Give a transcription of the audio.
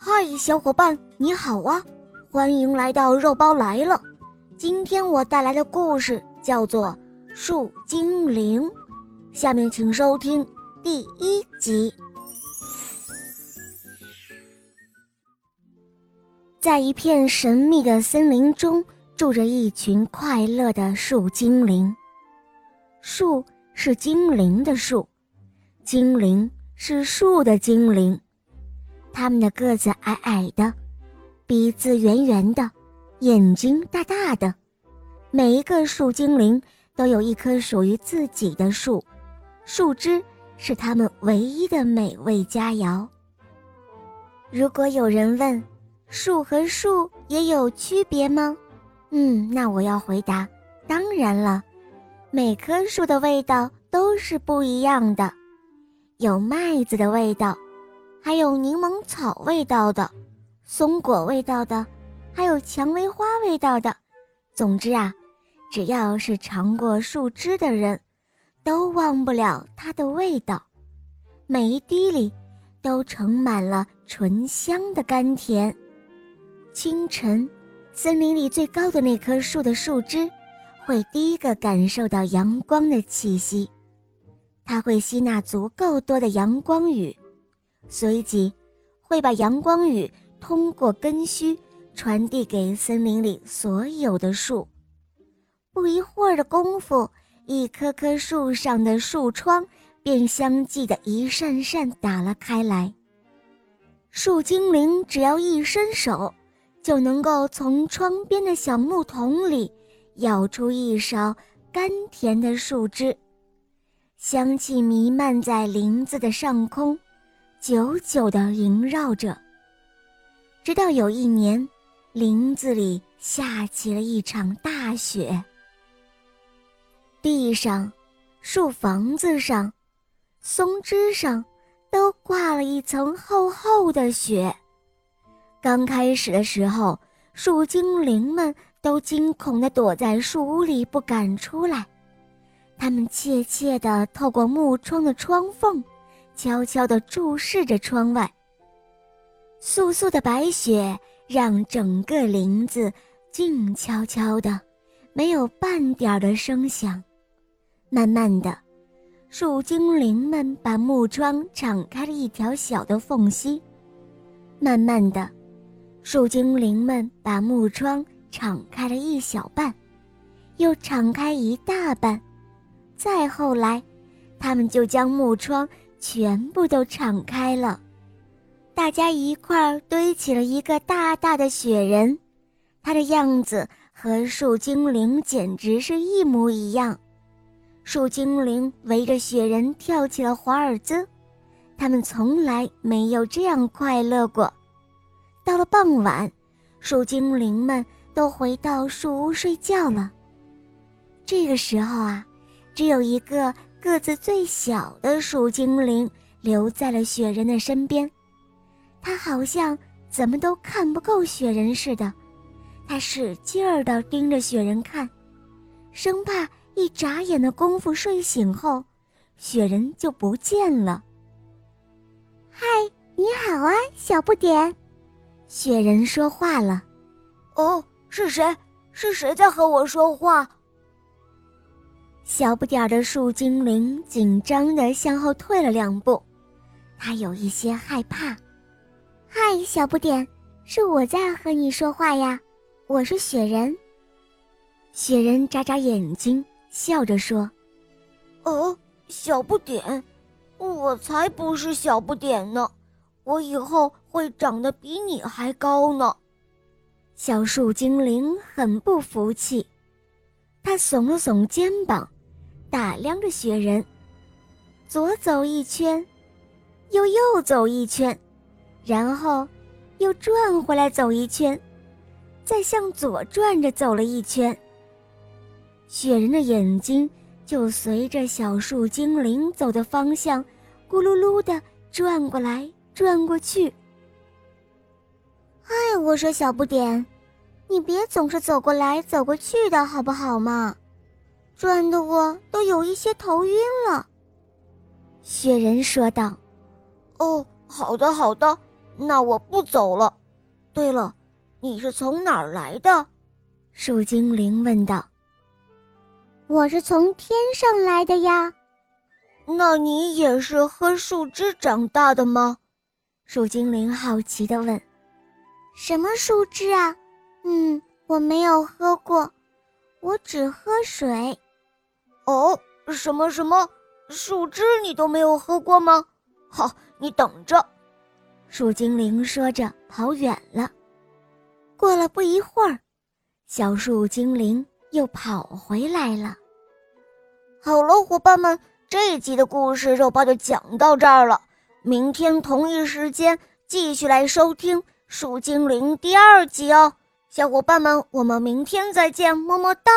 嗨，小伙伴，你好啊！欢迎来到肉包来了。今天我带来的故事叫做《树精灵》，下面请收听第一集。在一片神秘的森林中，住着一群快乐的树精灵。树是精灵的树，精灵是树的精灵。他们的个子矮矮的，鼻子圆圆的，眼睛大大的。每一个树精灵都有一棵属于自己的树，树枝是他们唯一的美味佳肴。如果有人问，树和树也有区别吗？嗯，那我要回答，当然了，每棵树的味道都是不一样的，有麦子的味道。还有柠檬草味道的，松果味道的，还有蔷薇花味道的。总之啊，只要是尝过树枝的人，都忘不了它的味道。每一滴里，都盛满了醇香的甘甜。清晨，森林里最高的那棵树的树枝，会第一个感受到阳光的气息，它会吸纳足够多的阳光雨。随即，会把阳光雨通过根须传递给森林里所有的树。不一会儿的功夫，一棵棵树上的树窗便相继的一扇扇打了开来。树精灵只要一伸手，就能够从窗边的小木桶里舀出一勺甘甜的树汁，香气弥漫在林子的上空。久久地萦绕着，直到有一年，林子里下起了一场大雪。地上、树房子上、松枝上，都挂了一层厚厚的雪。刚开始的时候，树精灵们都惊恐地躲在树屋里不敢出来，他们怯怯地透过木窗的窗缝。悄悄地注视着窗外。簌簌的白雪让整个林子静悄悄的，没有半点的声响。慢慢的，树精灵们把木窗敞开了一条小的缝隙。慢慢的，树精灵们把木窗敞开了一小半，又敞开一大半。再后来，他们就将木窗。全部都敞开了，大家一块儿堆起了一个大大的雪人，它的样子和树精灵简直是一模一样。树精灵围着雪人跳起了华尔兹，他们从来没有这样快乐过。到了傍晚，树精灵们都回到树屋睡觉了。这个时候啊，只有一个。个子最小的树精灵留在了雪人的身边，他好像怎么都看不够雪人似的，他使劲儿地盯着雪人看，生怕一眨眼的功夫睡醒后，雪人就不见了。嗨，你好啊，小不点，雪人说话了。哦，是谁？是谁在和我说话？小不点儿的树精灵紧张地向后退了两步，他有一些害怕。嗨，小不点，是我在和你说话呀，我是雪人。雪人眨眨眼睛，笑着说：“哦，小不点，我才不是小不点呢，我以后会长得比你还高呢。”小树精灵很不服气，他耸了耸肩膀。打量着雪人，左走一圈，又右走一圈，然后又转回来走一圈，再向左转着走了一圈。雪人的眼睛就随着小树精灵走的方向，咕噜噜的转过来转过去。嗨，我说小不点，你别总是走过来走过去的好不好嘛？转的我都有一些头晕了，雪人说道。“哦，好的好的，那我不走了。对了，你是从哪儿来的？树精灵问道。我是从天上来的呀。那你也是喝树枝长大的吗？树精灵好奇地问。什么树枝啊？嗯，我没有喝过，我只喝水。哦，什么什么树枝你都没有喝过吗？好，你等着。树精灵说着跑远了。过了不一会儿，小树精灵又跑回来了。好了，伙伴们，这一集的故事肉包就讲到这儿了。明天同一时间继续来收听。树精灵第二集哦，小伙伴们，我们明天再见，么么哒。